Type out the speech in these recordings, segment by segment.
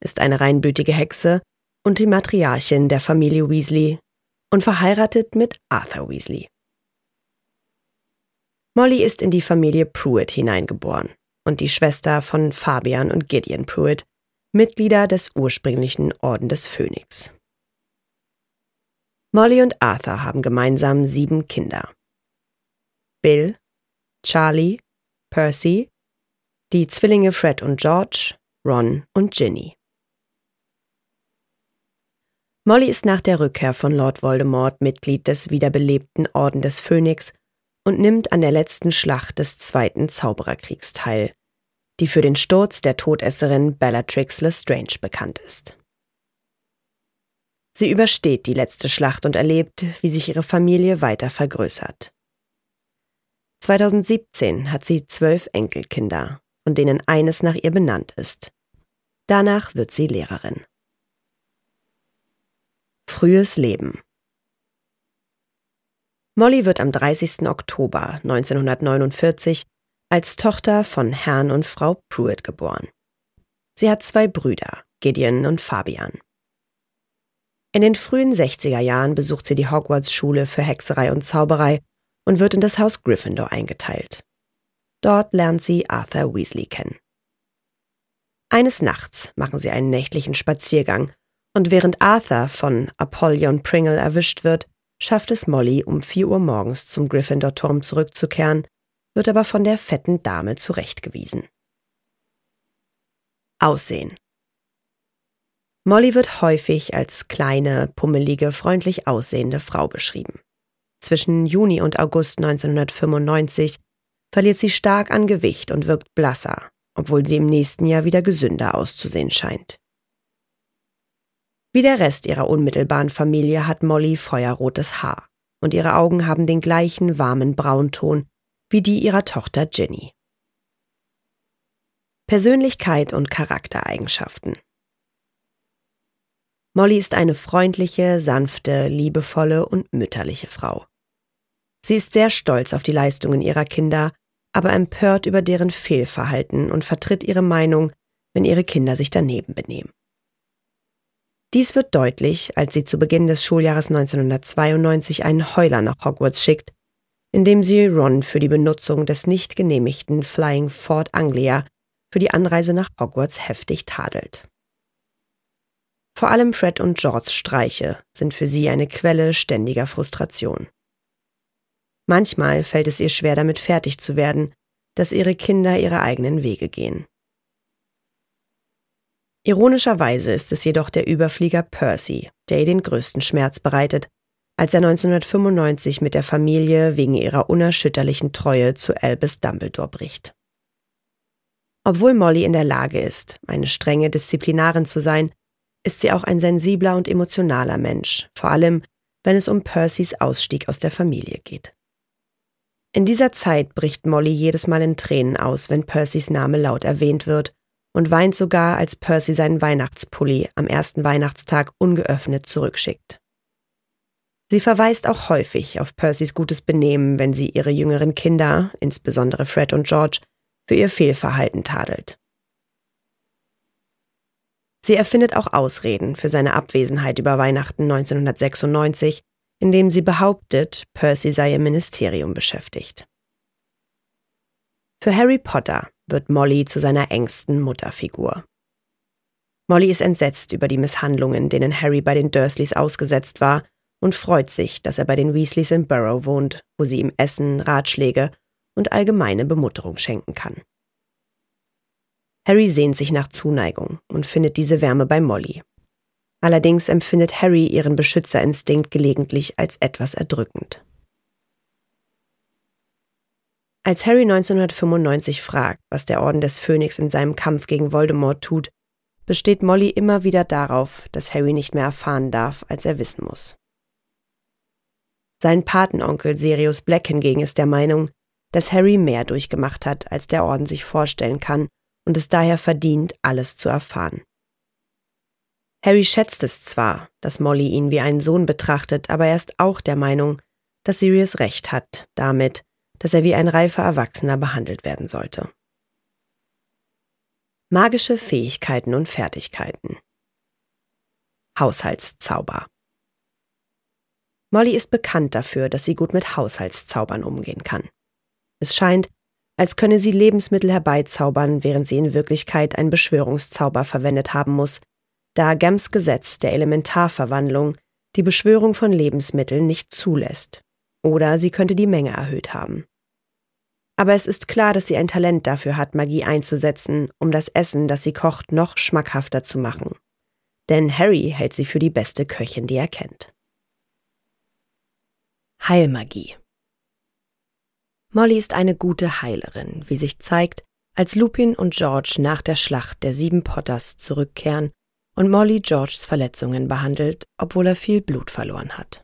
ist eine reinblütige Hexe und die Matriarchin der Familie Weasley und verheiratet mit Arthur Weasley. Molly ist in die Familie Pruitt hineingeboren und die Schwester von Fabian und Gideon Pruitt, Mitglieder des ursprünglichen Orden des Phönix. Molly und Arthur haben gemeinsam sieben Kinder. Bill, Charlie, Percy, die Zwillinge Fred und George, Ron und Ginny. Molly ist nach der Rückkehr von Lord Voldemort Mitglied des wiederbelebten Orden des Phönix und nimmt an der letzten Schlacht des Zweiten Zaubererkriegs teil, die für den Sturz der Todesserin Bellatrix Lestrange bekannt ist. Sie übersteht die letzte Schlacht und erlebt, wie sich ihre Familie weiter vergrößert. 2017 hat sie zwölf Enkelkinder, von denen eines nach ihr benannt ist. Danach wird sie Lehrerin. Frühes Leben Molly wird am 30. Oktober 1949 als Tochter von Herrn und Frau Pruitt geboren. Sie hat zwei Brüder, Gideon und Fabian. In den frühen 60er Jahren besucht sie die Hogwarts-Schule für Hexerei und Zauberei und wird in das Haus Gryffindor eingeteilt. Dort lernt sie Arthur Weasley kennen. Eines Nachts machen sie einen nächtlichen Spaziergang und während Arthur von Apollyon Pringle erwischt wird, schafft es Molly, um vier Uhr morgens zum Gryffindor-Turm zurückzukehren, wird aber von der fetten Dame zurechtgewiesen. Aussehen Molly wird häufig als kleine, pummelige, freundlich aussehende Frau beschrieben. Zwischen Juni und August 1995 verliert sie stark an Gewicht und wirkt blasser, obwohl sie im nächsten Jahr wieder gesünder auszusehen scheint. Wie der Rest ihrer unmittelbaren Familie hat Molly feuerrotes Haar und ihre Augen haben den gleichen warmen Braunton wie die ihrer Tochter Ginny. Persönlichkeit und Charaktereigenschaften Molly ist eine freundliche, sanfte, liebevolle und mütterliche Frau. Sie ist sehr stolz auf die Leistungen ihrer Kinder, aber empört über deren Fehlverhalten und vertritt ihre Meinung, wenn ihre Kinder sich daneben benehmen. Dies wird deutlich, als sie zu Beginn des Schuljahres 1992 einen Heuler nach Hogwarts schickt, indem sie Ron für die Benutzung des nicht genehmigten Flying Fort Anglia für die Anreise nach Hogwarts heftig tadelt. Vor allem Fred und Georges Streiche sind für sie eine Quelle ständiger Frustration. Manchmal fällt es ihr schwer damit fertig zu werden, dass ihre Kinder ihre eigenen Wege gehen. Ironischerweise ist es jedoch der Überflieger Percy, der ihr den größten Schmerz bereitet, als er 1995 mit der Familie wegen ihrer unerschütterlichen Treue zu Albus Dumbledore bricht. Obwohl Molly in der Lage ist, eine strenge Disziplinarin zu sein, ist sie auch ein sensibler und emotionaler Mensch, vor allem wenn es um Percys Ausstieg aus der Familie geht. In dieser Zeit bricht Molly jedes Mal in Tränen aus, wenn Percys Name laut erwähnt wird und weint sogar, als Percy seinen Weihnachtspulli am ersten Weihnachtstag ungeöffnet zurückschickt. Sie verweist auch häufig auf Percys gutes Benehmen, wenn sie ihre jüngeren Kinder, insbesondere Fred und George, für ihr Fehlverhalten tadelt. Sie erfindet auch Ausreden für seine Abwesenheit über Weihnachten 1996, indem sie behauptet, Percy sei im Ministerium beschäftigt. Für Harry Potter wird Molly zu seiner engsten Mutterfigur. Molly ist entsetzt über die Misshandlungen, denen Harry bei den Dursleys ausgesetzt war, und freut sich, dass er bei den Weasleys in Burrow wohnt, wo sie ihm Essen, Ratschläge und allgemeine Bemutterung schenken kann. Harry sehnt sich nach Zuneigung und findet diese Wärme bei Molly. Allerdings empfindet Harry ihren Beschützerinstinkt gelegentlich als etwas erdrückend. Als Harry 1995 fragt, was der Orden des Phönix in seinem Kampf gegen Voldemort tut, besteht Molly immer wieder darauf, dass Harry nicht mehr erfahren darf, als er wissen muss. Sein Patenonkel Sirius Black hingegen ist der Meinung, dass Harry mehr durchgemacht hat, als der Orden sich vorstellen kann und es daher verdient, alles zu erfahren. Harry schätzt es zwar, dass Molly ihn wie einen Sohn betrachtet, aber er ist auch der Meinung, dass Sirius recht hat damit, dass er wie ein reifer Erwachsener behandelt werden sollte. Magische Fähigkeiten und Fertigkeiten Haushaltszauber Molly ist bekannt dafür, dass sie gut mit Haushaltszaubern umgehen kann. Es scheint, als könne sie Lebensmittel herbeizaubern, während sie in Wirklichkeit einen Beschwörungszauber verwendet haben muss, da Gems Gesetz der Elementarverwandlung die Beschwörung von Lebensmitteln nicht zulässt. Oder sie könnte die Menge erhöht haben. Aber es ist klar, dass sie ein Talent dafür hat, Magie einzusetzen, um das Essen, das sie kocht, noch schmackhafter zu machen. Denn Harry hält sie für die beste Köchin, die er kennt. Heilmagie Molly ist eine gute Heilerin, wie sich zeigt, als Lupin und George nach der Schlacht der sieben Potters zurückkehren und Molly Georges Verletzungen behandelt, obwohl er viel Blut verloren hat.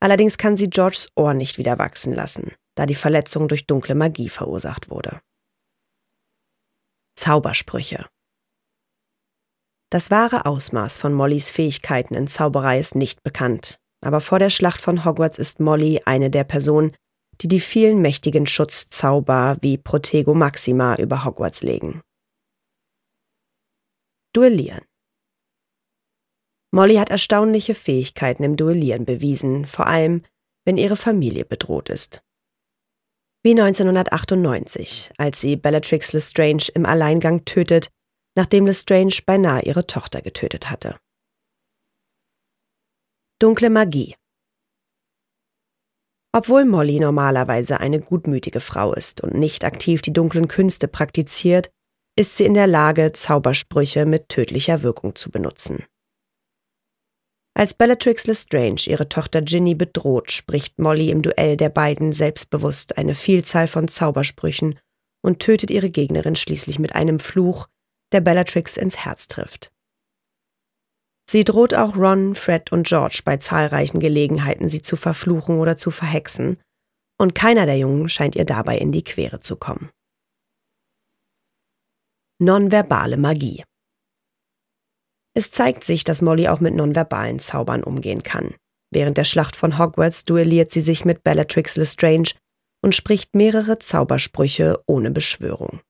Allerdings kann sie Georges Ohr nicht wieder wachsen lassen, da die Verletzung durch dunkle Magie verursacht wurde. Zaubersprüche Das wahre Ausmaß von Mollys Fähigkeiten in Zauberei ist nicht bekannt, aber vor der Schlacht von Hogwarts ist Molly eine der Personen, die die vielen mächtigen Schutzzauber wie Protego Maxima über Hogwarts legen. Duellieren Molly hat erstaunliche Fähigkeiten im Duellieren bewiesen, vor allem, wenn ihre Familie bedroht ist. Wie 1998, als sie Bellatrix Lestrange im Alleingang tötet, nachdem Lestrange beinahe ihre Tochter getötet hatte. Dunkle Magie Obwohl Molly normalerweise eine gutmütige Frau ist und nicht aktiv die dunklen Künste praktiziert, ist sie in der Lage, Zaubersprüche mit tödlicher Wirkung zu benutzen. Als Bellatrix Lestrange ihre Tochter Ginny bedroht, spricht Molly im Duell der beiden selbstbewusst eine Vielzahl von Zaubersprüchen und tötet ihre Gegnerin schließlich mit einem Fluch, der Bellatrix ins Herz trifft. Sie droht auch Ron, Fred und George bei zahlreichen Gelegenheiten, sie zu verfluchen oder zu verhexen, und keiner der Jungen scheint ihr dabei in die Quere zu kommen. Nonverbale Magie es zeigt sich, dass Molly auch mit nonverbalen Zaubern umgehen kann. Während der Schlacht von Hogwarts duelliert sie sich mit Bellatrix Lestrange und spricht mehrere Zaubersprüche ohne Beschwörung.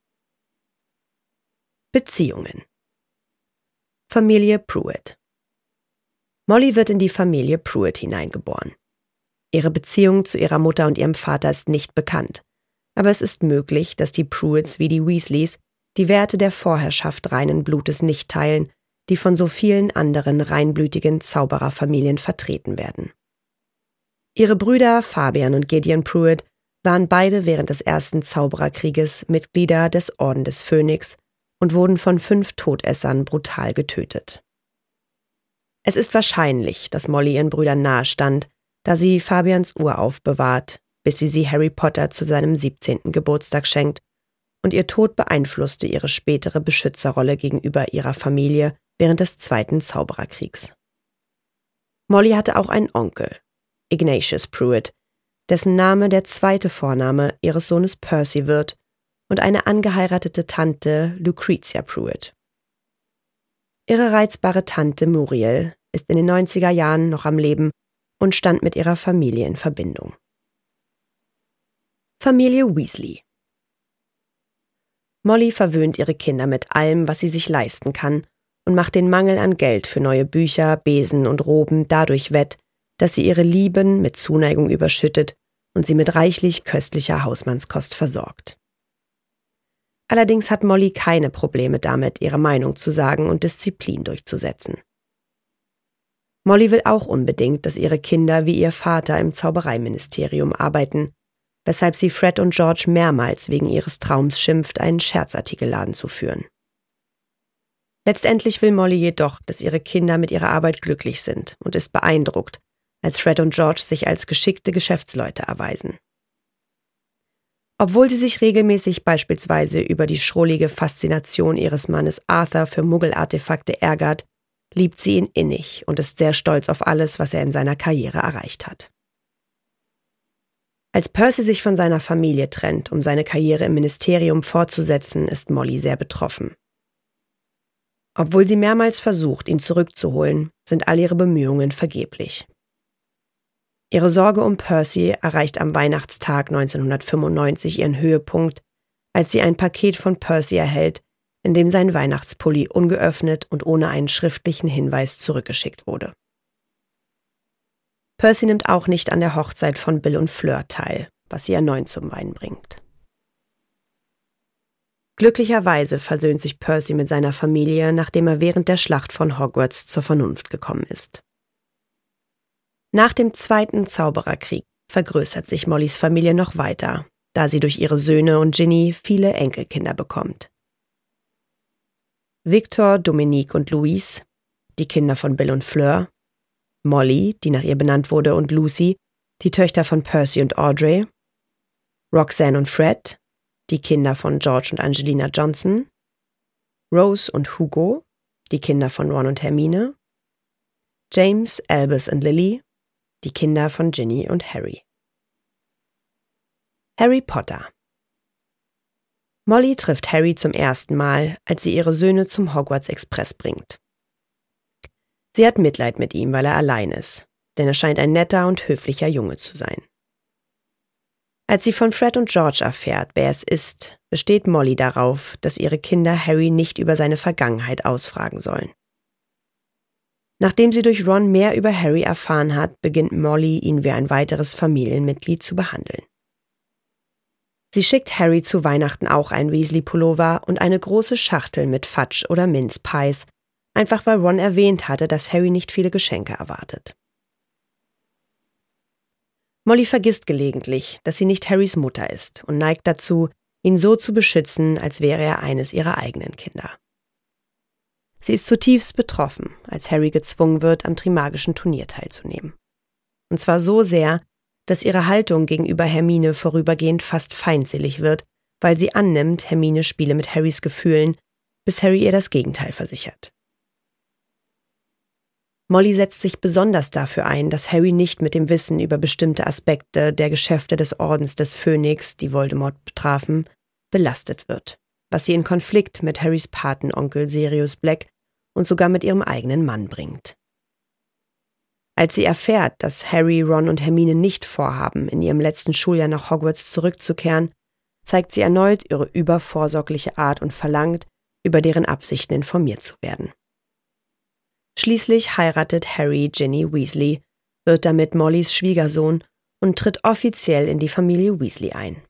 Beziehungen Familie Pruitt Molly wird in die Familie Pruitt hineingeboren. Ihre Beziehung zu ihrer Mutter und ihrem Vater ist nicht bekannt, aber es ist möglich, dass die Pruitts wie die Weasleys die Werte der Vorherrschaft reinen Blutes nicht teilen die von so vielen anderen reinblütigen Zaubererfamilien vertreten werden. Ihre Brüder Fabian und Gideon Pruitt waren beide während des ersten Zaubererkrieges Mitglieder des Orden des Phönix und wurden von fünf Todessern brutal getötet. Es ist wahrscheinlich, dass Molly ihren Brüdern nahestand, da sie Fabians Uhr aufbewahrt, bis sie sie Harry Potter zu seinem 17. Geburtstag schenkt, und ihr Tod beeinflusste ihre spätere Beschützerrolle gegenüber ihrer Familie während des Zweiten Zaubererkriegs. Molly hatte auch einen Onkel, Ignatius Pruitt, dessen Name der zweite Vorname ihres Sohnes Percy wird, und eine angeheiratete Tante Lucretia Pruitt. Ihre reizbare Tante Muriel ist in den 90er Jahren noch am Leben und stand mit ihrer Familie in Verbindung. Familie Weasley Molly verwöhnt ihre Kinder mit allem, was sie sich leisten kann und macht den Mangel an Geld für neue Bücher, Besen und Roben dadurch wett, dass sie ihre Lieben mit Zuneigung überschüttet und sie mit reichlich köstlicher Hausmannskost versorgt. Allerdings hat Molly keine Probleme damit, ihre Meinung zu sagen und Disziplin durchzusetzen. Molly will auch unbedingt, dass ihre Kinder wie ihr Vater im Zaubereiministerium arbeiten, weshalb sie Fred und George mehrmals wegen ihres Traums schimpft, einen Scherzartikelladen zu führen. Letztendlich will Molly jedoch, dass ihre Kinder mit ihrer Arbeit glücklich sind und ist beeindruckt, als Fred und George sich als geschickte Geschäftsleute erweisen. Obwohl sie sich regelmäßig beispielsweise über die schrullige Faszination ihres Mannes Arthur für Muggelartefakte ärgert, liebt sie ihn innig und ist sehr stolz auf alles, was er in seiner Karriere erreicht hat. Als Percy sich von seiner Familie trennt, um seine Karriere im Ministerium fortzusetzen, ist Molly sehr betroffen. Obwohl sie mehrmals versucht, ihn zurückzuholen, sind all ihre Bemühungen vergeblich. Ihre Sorge um Percy erreicht am Weihnachtstag 1995 ihren Höhepunkt, als sie ein Paket von Percy erhält, in dem sein Weihnachtspulli ungeöffnet und ohne einen schriftlichen Hinweis zurückgeschickt wurde. Percy nimmt auch nicht an der Hochzeit von Bill und Fleur teil, was sie erneut zum Wein bringt. Glücklicherweise versöhnt sich Percy mit seiner Familie, nachdem er während der Schlacht von Hogwarts zur Vernunft gekommen ist. Nach dem Zweiten Zaubererkrieg vergrößert sich Mollys Familie noch weiter, da sie durch ihre Söhne und Ginny viele Enkelkinder bekommt. Victor, Dominique und Louise, die Kinder von Bill und Fleur, Molly, die nach ihr benannt wurde, und Lucy, die Töchter von Percy und Audrey, Roxanne und Fred, die Kinder von George und Angelina Johnson, Rose und Hugo, die Kinder von Ron und Hermine, James, Albus und Lily, die Kinder von Ginny und Harry. Harry Potter Molly trifft Harry zum ersten Mal, als sie ihre Söhne zum Hogwarts Express bringt. Sie hat Mitleid mit ihm, weil er allein ist, denn er scheint ein netter und höflicher Junge zu sein. Als sie von Fred und George erfährt, wer es ist, besteht Molly darauf, dass ihre Kinder Harry nicht über seine Vergangenheit ausfragen sollen. Nachdem sie durch Ron mehr über Harry erfahren hat, beginnt Molly, ihn wie ein weiteres Familienmitglied zu behandeln. Sie schickt Harry zu Weihnachten auch ein Weasley-Pullover und eine große Schachtel mit Fudge oder Mince Pies, einfach weil Ron erwähnt hatte, dass Harry nicht viele Geschenke erwartet. Molly vergisst gelegentlich, dass sie nicht Harrys Mutter ist und neigt dazu, ihn so zu beschützen, als wäre er eines ihrer eigenen Kinder. Sie ist zutiefst betroffen, als Harry gezwungen wird, am Trimagischen Turnier teilzunehmen. Und zwar so sehr, dass ihre Haltung gegenüber Hermine vorübergehend fast feindselig wird, weil sie annimmt, Hermine spiele mit Harrys Gefühlen, bis Harry ihr das Gegenteil versichert. Molly setzt sich besonders dafür ein, dass Harry nicht mit dem Wissen über bestimmte Aspekte der Geschäfte des Ordens des Phönix, die Voldemort betrafen, belastet wird was sie in Konflikt mit Harrys Patenonkel Sirius Black und sogar mit ihrem eigenen Mann bringt. Als sie erfährt, dass Harry, Ron und Hermine nicht vorhaben, in ihrem letzten Schuljahr nach Hogwarts zurückzukehren, zeigt sie erneut ihre übervorsorgliche Art und verlangt, über deren Absichten informiert zu werden. Schließlich heiratet Harry Ginny Weasley, wird damit Mollys Schwiegersohn und tritt offiziell in die Familie Weasley ein.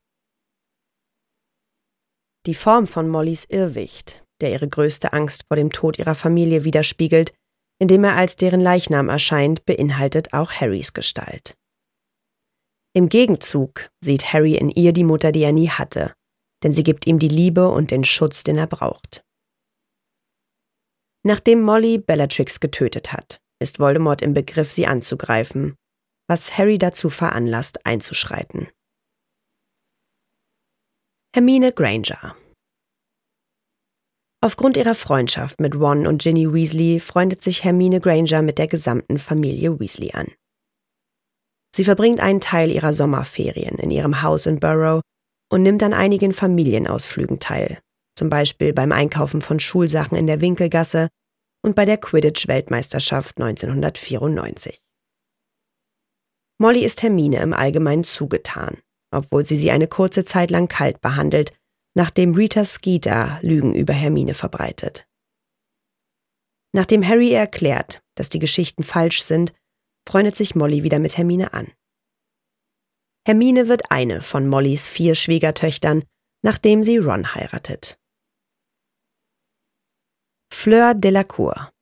Die Form von Mollys Irrwicht, der ihre größte Angst vor dem Tod ihrer Familie widerspiegelt, indem er als deren Leichnam erscheint, beinhaltet auch Harrys Gestalt. Im Gegenzug sieht Harry in ihr die Mutter, die er nie hatte, denn sie gibt ihm die Liebe und den Schutz, den er braucht. Nachdem Molly Bellatrix getötet hat, ist Voldemort im Begriff, sie anzugreifen, was Harry dazu veranlasst, einzuschreiten. Hermine Granger Aufgrund ihrer Freundschaft mit Ron und Ginny Weasley freundet sich Hermine Granger mit der gesamten Familie Weasley an. Sie verbringt einen Teil ihrer Sommerferien in ihrem Haus in Burrow und nimmt an einigen Familienausflügen teil, zum Beispiel beim Einkaufen von Schulsachen in der Winkelgasse und bei der Quidditch-Weltmeisterschaft 1994. Molly ist Hermine im Allgemeinen zugetan obwohl sie sie eine kurze Zeit lang kalt behandelt, nachdem Rita Skeeter Lügen über Hermine verbreitet. Nachdem Harry erklärt, dass die Geschichten falsch sind, freundet sich Molly wieder mit Hermine an. Hermine wird eine von Mollys vier Schwiegertöchtern, nachdem sie Ron heiratet. Fleur Delacour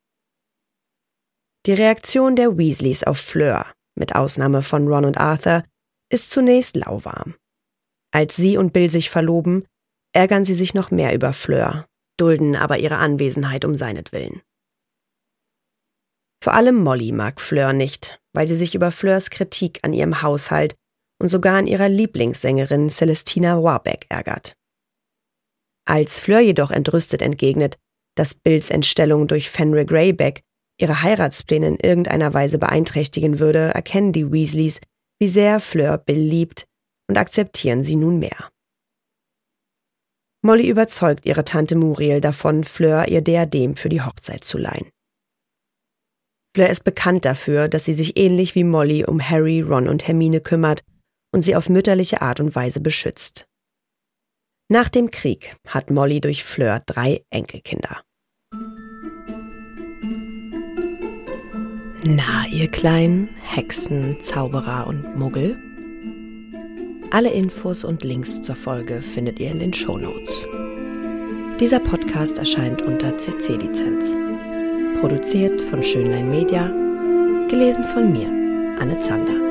Die Reaktion der Weasleys auf Fleur, mit Ausnahme von Ron und Arthur, ist zunächst lauwarm. Als sie und Bill sich verloben, ärgern sie sich noch mehr über Fleur, dulden aber ihre Anwesenheit um seinetwillen. Vor allem Molly mag Fleur nicht, weil sie sich über Fleurs Kritik an ihrem Haushalt und sogar an ihrer Lieblingssängerin Celestina Warbeck ärgert. Als Fleur jedoch entrüstet entgegnet, dass Bills Entstellung durch Fenric Raybeck ihre Heiratspläne in irgendeiner Weise beeinträchtigen würde, erkennen die Weasleys, wie sehr Fleur Bill liebt und akzeptieren sie nunmehr. Molly überzeugt ihre Tante Muriel davon, Fleur ihr Diadem für die Hochzeit zu leihen. Fleur ist bekannt dafür, dass sie sich ähnlich wie Molly um Harry, Ron und Hermine kümmert und sie auf mütterliche Art und Weise beschützt. Nach dem Krieg hat Molly durch Fleur drei Enkelkinder. Na, ihr kleinen Hexen, Zauberer und Muggel? Alle Infos und Links zur Folge findet ihr in den Show Notes. Dieser Podcast erscheint unter CC-Lizenz. Produziert von Schönlein Media, gelesen von mir, Anne Zander.